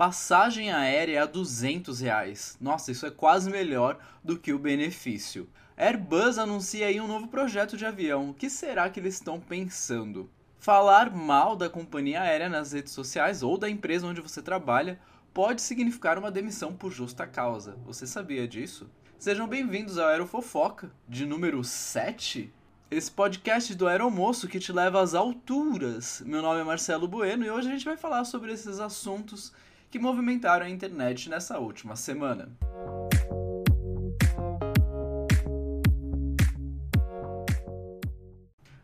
Passagem aérea a 200 reais. Nossa, isso é quase melhor do que o benefício. Airbus anuncia aí um novo projeto de avião. O que será que eles estão pensando? Falar mal da companhia aérea nas redes sociais ou da empresa onde você trabalha pode significar uma demissão por justa causa. Você sabia disso? Sejam bem-vindos ao Aerofofoca, de número 7. Esse podcast do Aeromoço que te leva às alturas. Meu nome é Marcelo Bueno e hoje a gente vai falar sobre esses assuntos que movimentaram a internet nessa última semana.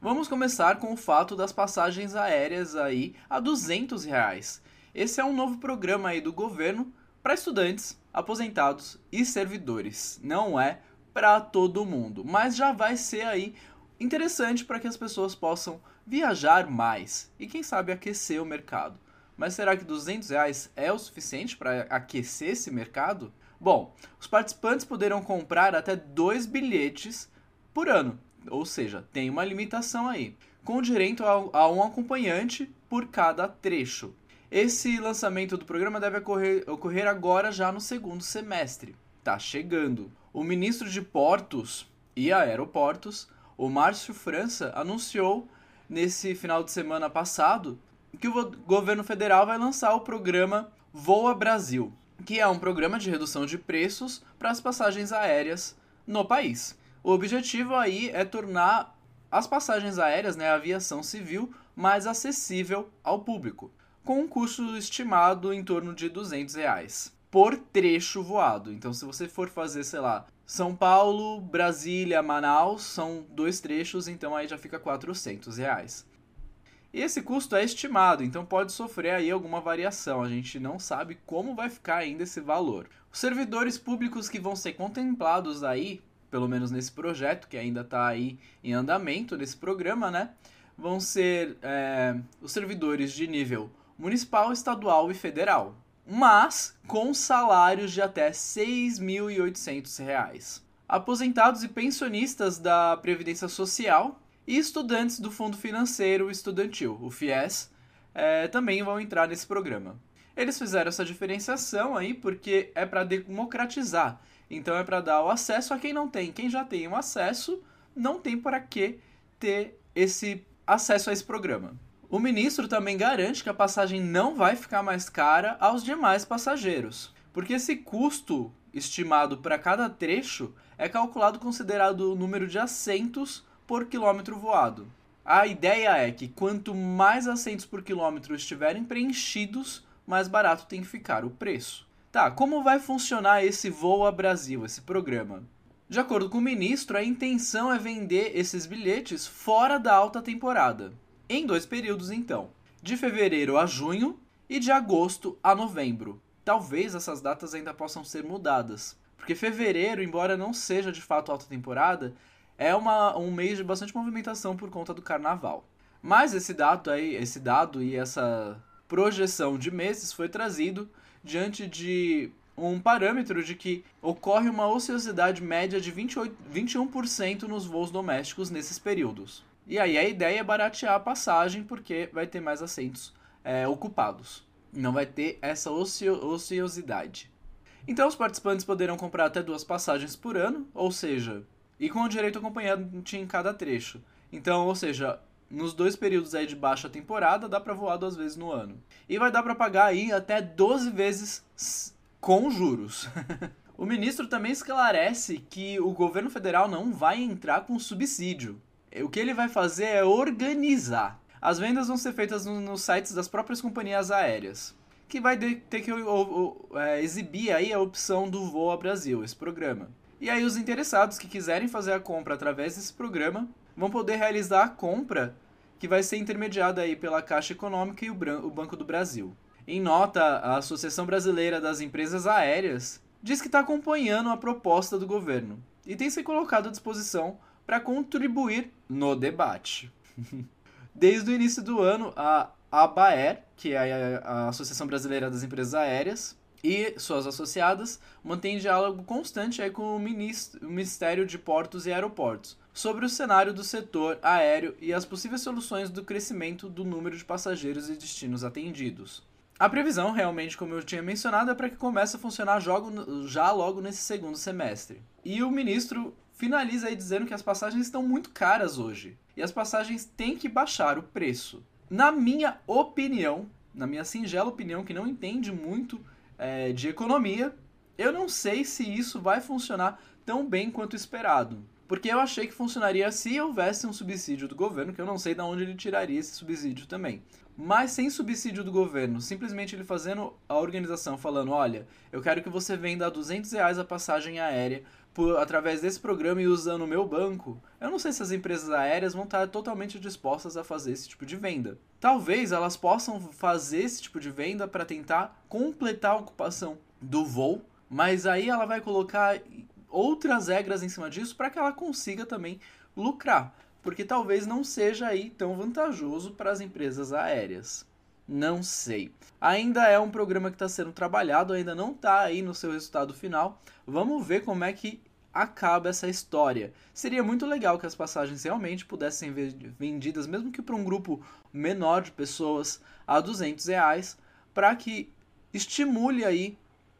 Vamos começar com o fato das passagens aéreas aí a 200 reais. Esse é um novo programa aí do governo para estudantes, aposentados e servidores. Não é para todo mundo, mas já vai ser aí interessante para que as pessoas possam viajar mais e quem sabe aquecer o mercado. Mas será que 200 reais é o suficiente para aquecer esse mercado? Bom, os participantes poderão comprar até dois bilhetes por ano, ou seja, tem uma limitação aí, com direito a, um acompanhante por cada trecho. Esse lançamento do programa deve ocorrer, ocorrer agora já no segundo semestre. Tá chegando. O ministro de Portos e Aeroportos, o Márcio França, anunciou nesse final de semana passado que o governo federal vai lançar o programa Voa Brasil, que é um programa de redução de preços para as passagens aéreas no país. O objetivo aí é tornar as passagens aéreas, né, a aviação civil, mais acessível ao público, com um custo estimado em torno de 200 reais por trecho voado. Então, se você for fazer, sei lá, São Paulo, Brasília, Manaus, são dois trechos, então aí já fica 400 reais. E esse custo é estimado, então pode sofrer aí alguma variação. A gente não sabe como vai ficar ainda esse valor. Os servidores públicos que vão ser contemplados aí, pelo menos nesse projeto que ainda está aí em andamento nesse programa, né? Vão ser é, os servidores de nível municipal, estadual e federal, mas com salários de até R$ 6.800. Aposentados e pensionistas da Previdência Social e estudantes do Fundo Financeiro Estudantil, o FIES, é, também vão entrar nesse programa. Eles fizeram essa diferenciação aí porque é para democratizar. Então é para dar o acesso a quem não tem. Quem já tem o acesso, não tem para que ter esse acesso a esse programa. O ministro também garante que a passagem não vai ficar mais cara aos demais passageiros, porque esse custo estimado para cada trecho é calculado considerado o número de assentos por quilômetro voado. A ideia é que quanto mais assentos por quilômetro estiverem preenchidos, mais barato tem que ficar o preço. Tá, como vai funcionar esse Voa Brasil, esse programa? De acordo com o ministro, a intenção é vender esses bilhetes fora da alta temporada, em dois períodos então, de fevereiro a junho e de agosto a novembro. Talvez essas datas ainda possam ser mudadas, porque fevereiro, embora não seja de fato alta temporada, é uma, um mês de bastante movimentação por conta do carnaval. Mas esse dado aí, esse dado e essa projeção de meses foi trazido diante de um parâmetro de que ocorre uma ociosidade média de 28, 21% nos voos domésticos nesses períodos. E aí a ideia é baratear a passagem porque vai ter mais assentos é, ocupados. Não vai ter essa ocio, ociosidade. Então os participantes poderão comprar até duas passagens por ano, ou seja, e com o direito acompanhante em cada trecho. Então, ou seja, nos dois períodos aí de baixa temporada, dá para voar duas vezes no ano. E vai dar para pagar aí até 12 vezes com juros. o ministro também esclarece que o governo federal não vai entrar com subsídio. O que ele vai fazer é organizar. As vendas vão ser feitas nos sites das próprias companhias aéreas, que vai ter que é, exibir aí a opção do Voa Brasil, esse programa. E aí os interessados que quiserem fazer a compra através desse programa vão poder realizar a compra que vai ser intermediada aí pela Caixa Econômica e o Banco do Brasil. Em nota, a Associação Brasileira das Empresas Aéreas diz que está acompanhando a proposta do governo e tem se colocado à disposição para contribuir no debate. Desde o início do ano, a ABAER, que é a Associação Brasileira das Empresas Aéreas, e suas associadas mantêm diálogo constante aí com o Ministério de Portos e Aeroportos sobre o cenário do setor aéreo e as possíveis soluções do crescimento do número de passageiros e destinos atendidos. A previsão, realmente, como eu tinha mencionado, é para que comece a funcionar já logo nesse segundo semestre. E o ministro finaliza aí dizendo que as passagens estão muito caras hoje. E as passagens têm que baixar o preço. Na minha opinião, na minha singela opinião, que não entende muito é, de economia, eu não sei se isso vai funcionar tão bem quanto esperado. Porque eu achei que funcionaria se houvesse um subsídio do governo, que eu não sei de onde ele tiraria esse subsídio também. Mas sem subsídio do governo, simplesmente ele fazendo a organização falando: olha, eu quero que você venda a 200 reais a passagem aérea por, através desse programa e usando o meu banco, eu não sei se as empresas aéreas vão estar totalmente dispostas a fazer esse tipo de venda. Talvez elas possam fazer esse tipo de venda para tentar completar a ocupação do voo, mas aí ela vai colocar outras regras em cima disso para que ela consiga também lucrar, porque talvez não seja aí tão vantajoso para as empresas aéreas. Não sei. Ainda é um programa que está sendo trabalhado, ainda não está aí no seu resultado final. Vamos ver como é que acaba essa história. Seria muito legal que as passagens realmente pudessem ser vendidas, mesmo que para um grupo menor de pessoas, a 200 reais, para que estimule aí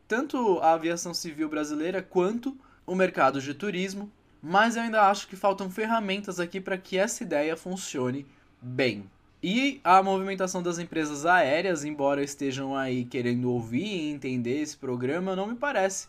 tanto a aviação civil brasileira quanto o mercado de turismo. Mas eu ainda acho que faltam ferramentas aqui para que essa ideia funcione bem. E a movimentação das empresas aéreas, embora estejam aí querendo ouvir e entender esse programa, não me parece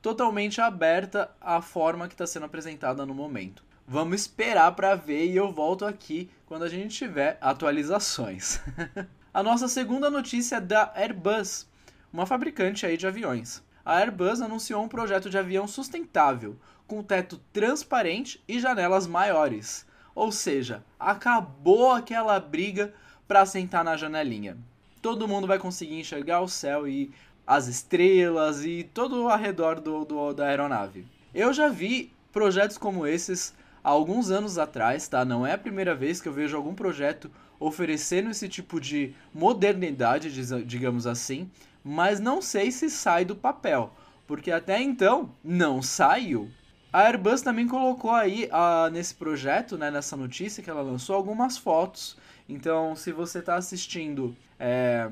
totalmente aberta à forma que está sendo apresentada no momento. Vamos esperar para ver e eu volto aqui quando a gente tiver atualizações. a nossa segunda notícia é da Airbus, uma fabricante aí de aviões. A Airbus anunciou um projeto de avião sustentável, com teto transparente e janelas maiores ou seja, acabou aquela briga para sentar na janelinha. Todo mundo vai conseguir enxergar o céu e as estrelas e todo ao redor do, do, da aeronave. Eu já vi projetos como esses há alguns anos atrás, tá? Não é a primeira vez que eu vejo algum projeto oferecendo esse tipo de modernidade, digamos assim, mas não sei se sai do papel, porque até então não saiu. A Airbus também colocou aí uh, nesse projeto, né, nessa notícia que ela lançou, algumas fotos. Então, se você está assistindo, é,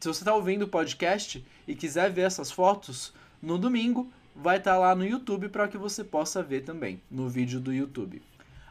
se você está ouvindo o podcast e quiser ver essas fotos, no domingo vai estar tá lá no YouTube para que você possa ver também, no vídeo do YouTube.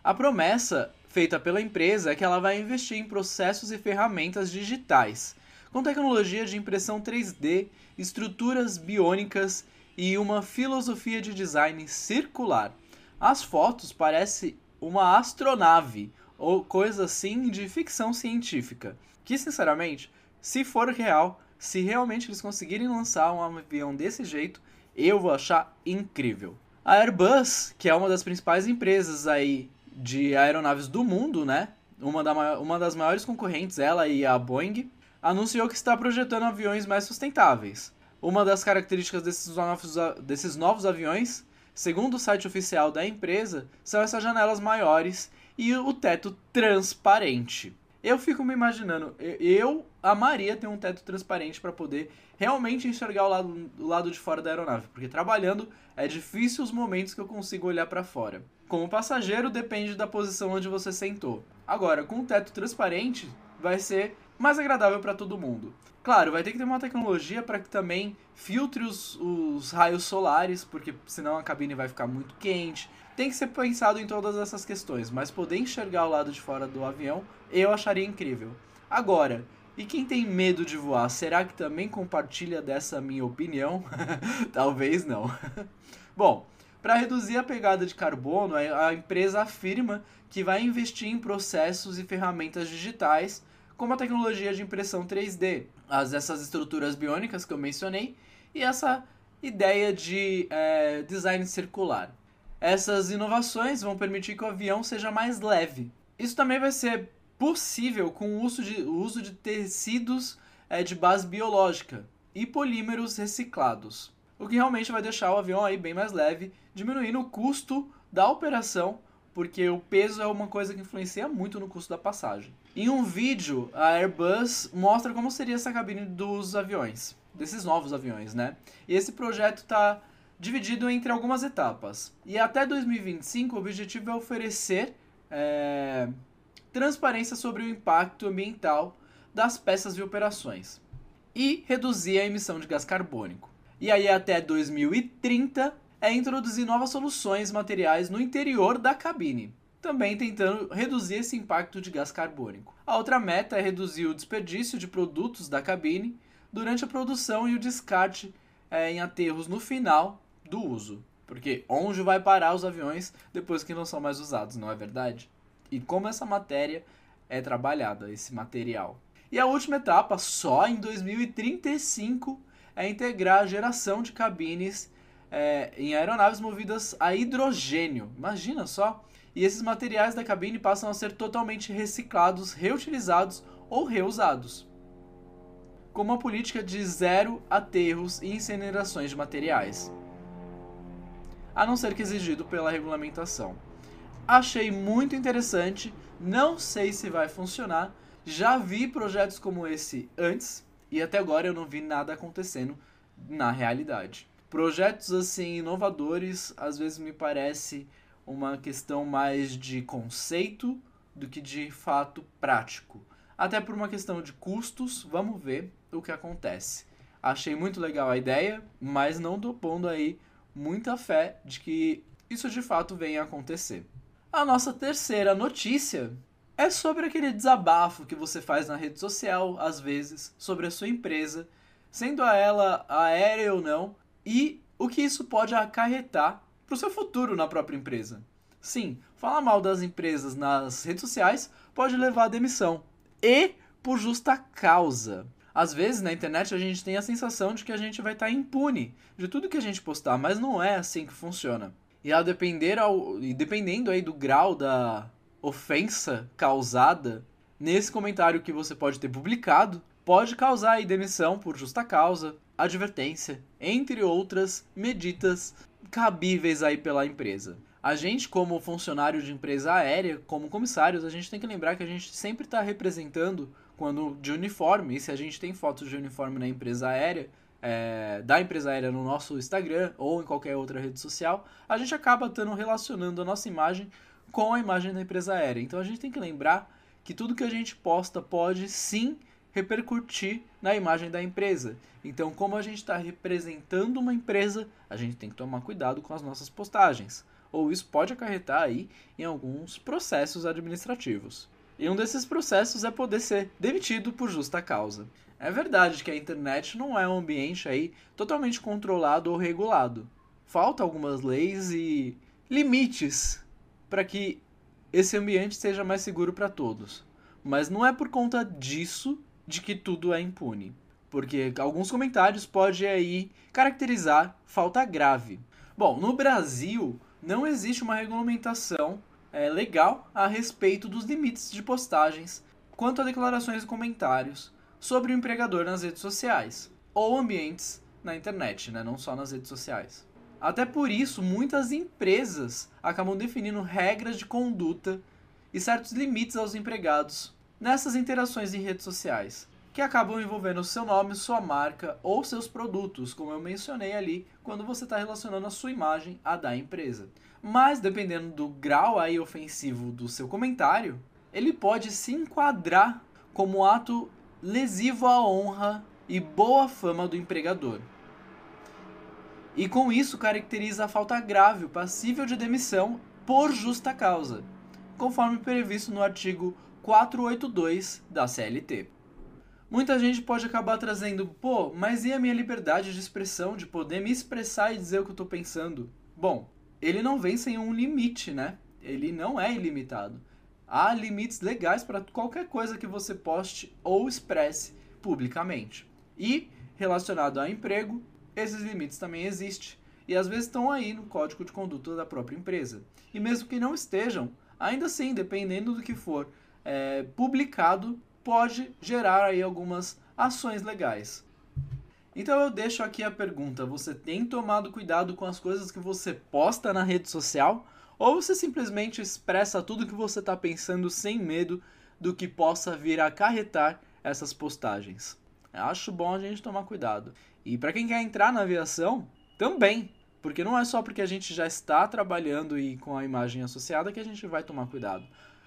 A promessa feita pela empresa é que ela vai investir em processos e ferramentas digitais, com tecnologia de impressão 3D, estruturas biônicas e uma filosofia de design circular. As fotos parecem uma astronave ou coisa assim de ficção científica. Que sinceramente, se for real, se realmente eles conseguirem lançar um avião desse jeito, eu vou achar incrível. A Airbus, que é uma das principais empresas aí de aeronaves do mundo, né? Uma, da, uma das maiores concorrentes, ela e a Boeing, anunciou que está projetando aviões mais sustentáveis. Uma das características desses novos, desses novos aviões, segundo o site oficial da empresa, são essas janelas maiores e o teto transparente. Eu fico me imaginando, eu amaria ter um teto transparente para poder realmente enxergar o lado, o lado de fora da aeronave, porque trabalhando é difícil os momentos que eu consigo olhar para fora. Como passageiro, depende da posição onde você sentou. Agora, com o teto transparente, vai ser mais agradável para todo mundo. Claro, vai ter que ter uma tecnologia para que também filtre os, os raios solares, porque senão a cabine vai ficar muito quente. Tem que ser pensado em todas essas questões, mas poder enxergar o lado de fora do avião eu acharia incrível. Agora, e quem tem medo de voar, será que também compartilha dessa minha opinião? Talvez não. Bom, para reduzir a pegada de carbono, a empresa afirma que vai investir em processos e ferramentas digitais como a tecnologia de impressão 3D, as, essas estruturas biônicas que eu mencionei e essa ideia de é, design circular. Essas inovações vão permitir que o avião seja mais leve. Isso também vai ser possível com o uso de, o uso de tecidos é, de base biológica e polímeros reciclados, o que realmente vai deixar o avião aí bem mais leve, diminuindo o custo da operação porque o peso é uma coisa que influencia muito no custo da passagem. Em um vídeo, a Airbus mostra como seria essa cabine dos aviões, desses novos aviões, né? E esse projeto está dividido entre algumas etapas. E até 2025, o objetivo é oferecer é, transparência sobre o impacto ambiental das peças e operações. e reduzir a emissão de gás carbônico. E aí até 2030 é introduzir novas soluções materiais no interior da cabine, também tentando reduzir esse impacto de gás carbônico. A outra meta é reduzir o desperdício de produtos da cabine durante a produção e o descarte é, em aterros no final do uso. Porque onde vai parar os aviões depois que não são mais usados, não é verdade? E como essa matéria é trabalhada, esse material. E a última etapa, só em 2035, é integrar a geração de cabines é, em aeronaves movidas a hidrogênio. Imagina só! E esses materiais da cabine passam a ser totalmente reciclados, reutilizados ou reusados. Com uma política de zero aterros e incinerações de materiais a não ser que exigido pela regulamentação. Achei muito interessante, não sei se vai funcionar. Já vi projetos como esse antes e até agora eu não vi nada acontecendo na realidade. Projetos assim inovadores às vezes me parece uma questão mais de conceito do que de fato prático. Até por uma questão de custos, vamos ver o que acontece. Achei muito legal a ideia, mas não tô pondo aí muita fé de que isso de fato venha a acontecer. A nossa terceira notícia é sobre aquele desabafo que você faz na rede social, às vezes, sobre a sua empresa, sendo ela aérea ou não, e o que isso pode acarretar para o seu futuro na própria empresa. Sim, falar mal das empresas nas redes sociais pode levar à demissão. E por justa causa. Às vezes na internet a gente tem a sensação de que a gente vai estar tá impune de tudo que a gente postar, mas não é assim que funciona. E a depender ao, e dependendo aí do grau da ofensa causada nesse comentário que você pode ter publicado, pode causar aí demissão por justa causa, advertência, entre outras medidas cabíveis aí pela empresa. A gente, como funcionário de empresa aérea, como comissários, a gente tem que lembrar que a gente sempre está representando quando de uniforme, e se a gente tem fotos de uniforme na empresa aérea, é, da empresa aérea no nosso Instagram ou em qualquer outra rede social, a gente acaba estando relacionando a nossa imagem com a imagem da empresa aérea. Então a gente tem que lembrar que tudo que a gente posta pode sim repercutir na imagem da empresa. Então, como a gente está representando uma empresa, a gente tem que tomar cuidado com as nossas postagens. Ou isso pode acarretar aí em alguns processos administrativos. E um desses processos é poder ser demitido por justa causa. É verdade que a internet não é um ambiente aí totalmente controlado ou regulado. Falta algumas leis e limites para que esse ambiente seja mais seguro para todos. Mas não é por conta disso de que tudo é impune, porque alguns comentários podem aí caracterizar falta grave. Bom, no Brasil não existe uma regulamentação é, legal a respeito dos limites de postagens quanto a declarações e comentários sobre o empregador nas redes sociais ou ambientes na internet, né? não só nas redes sociais. Até por isso, muitas empresas acabam definindo regras de conduta e certos limites aos empregados nessas interações em redes sociais, que acabam envolvendo seu nome, sua marca ou seus produtos, como eu mencionei ali, quando você está relacionando a sua imagem à da empresa. Mas dependendo do grau aí ofensivo do seu comentário, ele pode se enquadrar como ato lesivo à honra e boa fama do empregador. E com isso caracteriza a falta grave, passível de demissão por justa causa, conforme previsto no artigo 482 da CLT. Muita gente pode acabar trazendo, pô, mas e a minha liberdade de expressão, de poder me expressar e dizer o que eu estou pensando? Bom, ele não vem sem um limite, né? Ele não é ilimitado. Há limites legais para qualquer coisa que você poste ou expresse publicamente. E, relacionado a emprego, esses limites também existem. E às vezes estão aí no código de conduta da própria empresa. E mesmo que não estejam, ainda assim, dependendo do que for é, publicado, pode gerar aí algumas ações legais. Então eu deixo aqui a pergunta: você tem tomado cuidado com as coisas que você posta na rede social? Ou você simplesmente expressa tudo que você está pensando sem medo do que possa vir a acarretar essas postagens? Acho bom a gente tomar cuidado. E para quem quer entrar na aviação, também. Porque não é só porque a gente já está trabalhando e com a imagem associada que a gente vai tomar cuidado.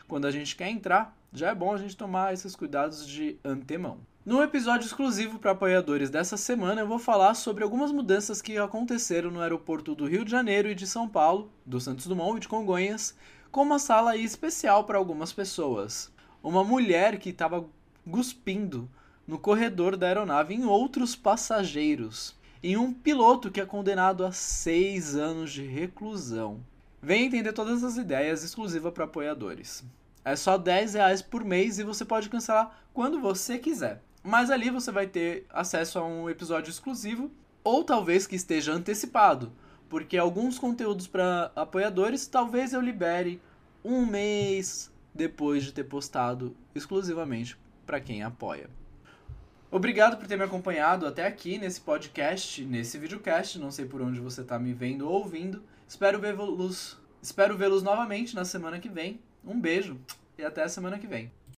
Quando a gente quer entrar, Já é bom a gente tomar esses cuidados de antemão. No episódio exclusivo para apoiadores dessa semana, eu vou falar sobre algumas mudanças que aconteceram no aeroporto do Rio de Janeiro e de São Paulo, do Santos Dumont e de Congonhas, com uma sala especial para algumas pessoas. Uma mulher que estava cuspindo no corredor da aeronave em outros passageiros. E um piloto que é condenado a seis anos de reclusão. Vem entender todas as ideias exclusiva para apoiadores. É só 10 reais por mês e você pode cancelar quando você quiser. Mas ali você vai ter acesso a um episódio exclusivo ou talvez que esteja antecipado, porque alguns conteúdos para apoiadores talvez eu libere um mês depois de ter postado exclusivamente para quem apoia. Obrigado por ter me acompanhado até aqui nesse podcast, nesse videocast. Não sei por onde você está me vendo ou ouvindo. Espero vê-los, espero vê-los novamente na semana que vem. Um beijo e até a semana que vem.